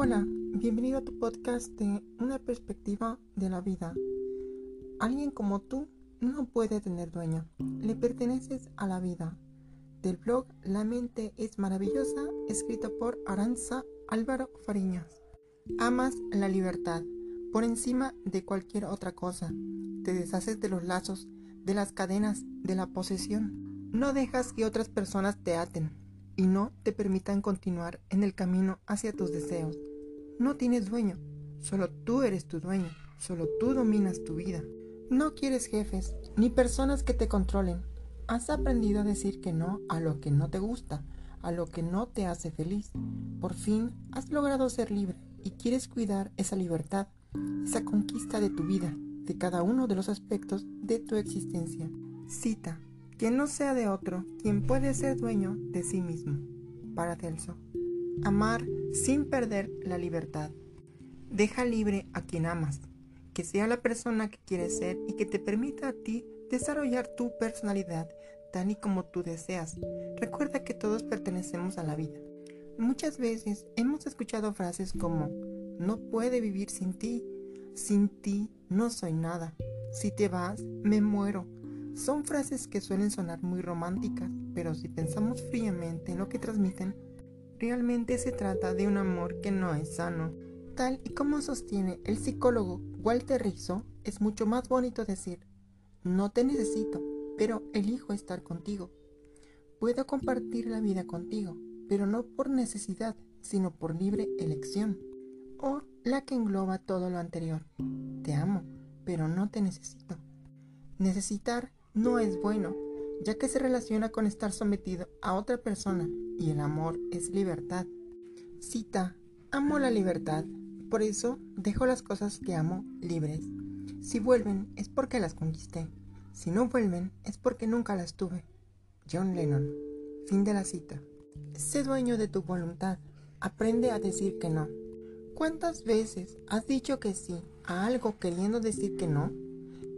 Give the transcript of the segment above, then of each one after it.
Hola, bienvenido a tu podcast de Una perspectiva de la vida. Alguien como tú no puede tener dueño, le perteneces a la vida. Del blog La mente es maravillosa, escrito por Aranza Álvaro Fariñas. Amas la libertad por encima de cualquier otra cosa. Te deshaces de los lazos, de las cadenas, de la posesión. No dejas que otras personas te aten y no te permitan continuar en el camino hacia tus deseos. No tienes dueño, solo tú eres tu dueño, solo tú dominas tu vida. No quieres jefes ni personas que te controlen. Has aprendido a decir que no a lo que no te gusta, a lo que no te hace feliz. Por fin has logrado ser libre y quieres cuidar esa libertad, esa conquista de tu vida, de cada uno de los aspectos de tu existencia. Cita que no sea de otro quien puede ser dueño de sí mismo. Paracelso. Amar sin perder la libertad. Deja libre a quien amas, que sea la persona que quieres ser y que te permita a ti desarrollar tu personalidad tal y como tú deseas. Recuerda que todos pertenecemos a la vida. Muchas veces hemos escuchado frases como, no puede vivir sin ti, sin ti no soy nada, si te vas, me muero son frases que suelen sonar muy románticas, pero si pensamos fríamente en lo que transmiten, realmente se trata de un amor que no es sano. Tal y como sostiene el psicólogo Walter Rizzo, es mucho más bonito decir, no te necesito, pero elijo estar contigo. Puedo compartir la vida contigo, pero no por necesidad, sino por libre elección. O la que engloba todo lo anterior. Te amo, pero no te necesito. Necesitar no es bueno, ya que se relaciona con estar sometido a otra persona y el amor es libertad. Cita, amo la libertad, por eso dejo las cosas que amo libres. Si vuelven es porque las conquisté, si no vuelven es porque nunca las tuve. John Lennon. Fin de la cita. Sé dueño de tu voluntad, aprende a decir que no. ¿Cuántas veces has dicho que sí a algo queriendo decir que no?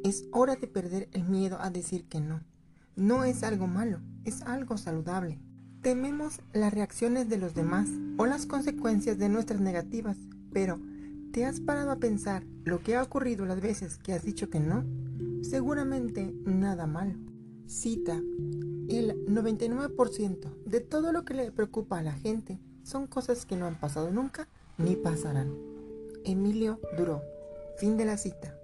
Es hora de perder el miedo a decir que no. No es algo malo, es algo saludable. Tememos las reacciones de los demás o las consecuencias de nuestras negativas, pero ¿te has parado a pensar lo que ha ocurrido las veces que has dicho que no? Seguramente nada malo. Cita, el 99% de todo lo que le preocupa a la gente son cosas que no han pasado nunca ni pasarán. Emilio Duró. Fin de la cita.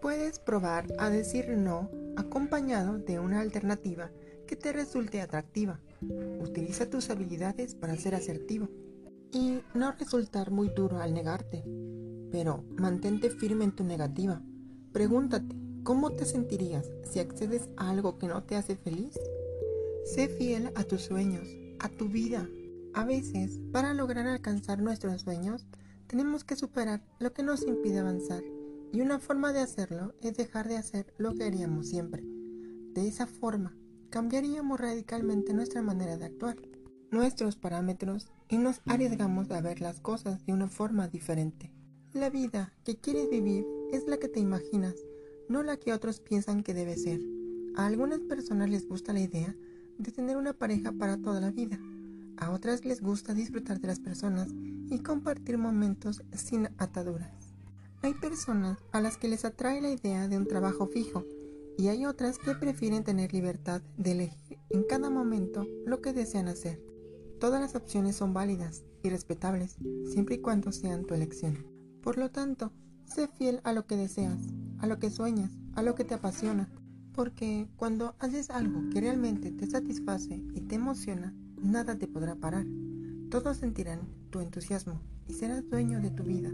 Puedes probar a decir no acompañado de una alternativa que te resulte atractiva. Utiliza tus habilidades para ser asertivo y no resultar muy duro al negarte, pero mantente firme en tu negativa. Pregúntate, ¿cómo te sentirías si accedes a algo que no te hace feliz? Sé fiel a tus sueños, a tu vida. A veces, para lograr alcanzar nuestros sueños, tenemos que superar lo que nos impide avanzar. Y una forma de hacerlo es dejar de hacer lo que haríamos siempre. De esa forma, cambiaríamos radicalmente nuestra manera de actuar, nuestros parámetros y nos arriesgamos a ver las cosas de una forma diferente. La vida que quieres vivir es la que te imaginas, no la que otros piensan que debe ser. A algunas personas les gusta la idea de tener una pareja para toda la vida. A otras les gusta disfrutar de las personas y compartir momentos sin ataduras. Hay personas a las que les atrae la idea de un trabajo fijo y hay otras que prefieren tener libertad de elegir en cada momento lo que desean hacer. Todas las opciones son válidas y respetables siempre y cuando sean tu elección. Por lo tanto, sé fiel a lo que deseas, a lo que sueñas, a lo que te apasiona, porque cuando haces algo que realmente te satisface y te emociona, nada te podrá parar. Todos sentirán tu entusiasmo y serás dueño de tu vida.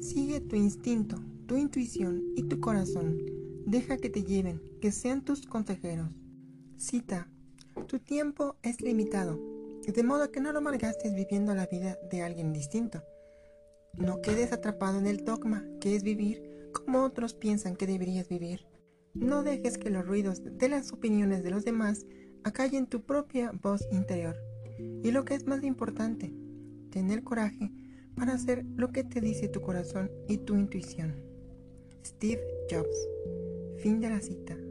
Sigue tu instinto, tu intuición y tu corazón. Deja que te lleven, que sean tus consejeros. Cita. Tu tiempo es limitado, de modo que no lo malgastes viviendo la vida de alguien distinto. No quedes atrapado en el dogma, que es vivir como otros piensan que deberías vivir. No dejes que los ruidos de las opiniones de los demás acallen tu propia voz interior. Y lo que es más importante, tener coraje para hacer lo que te dice tu corazón y tu intuición. Steve Jobs. Fin de la cita.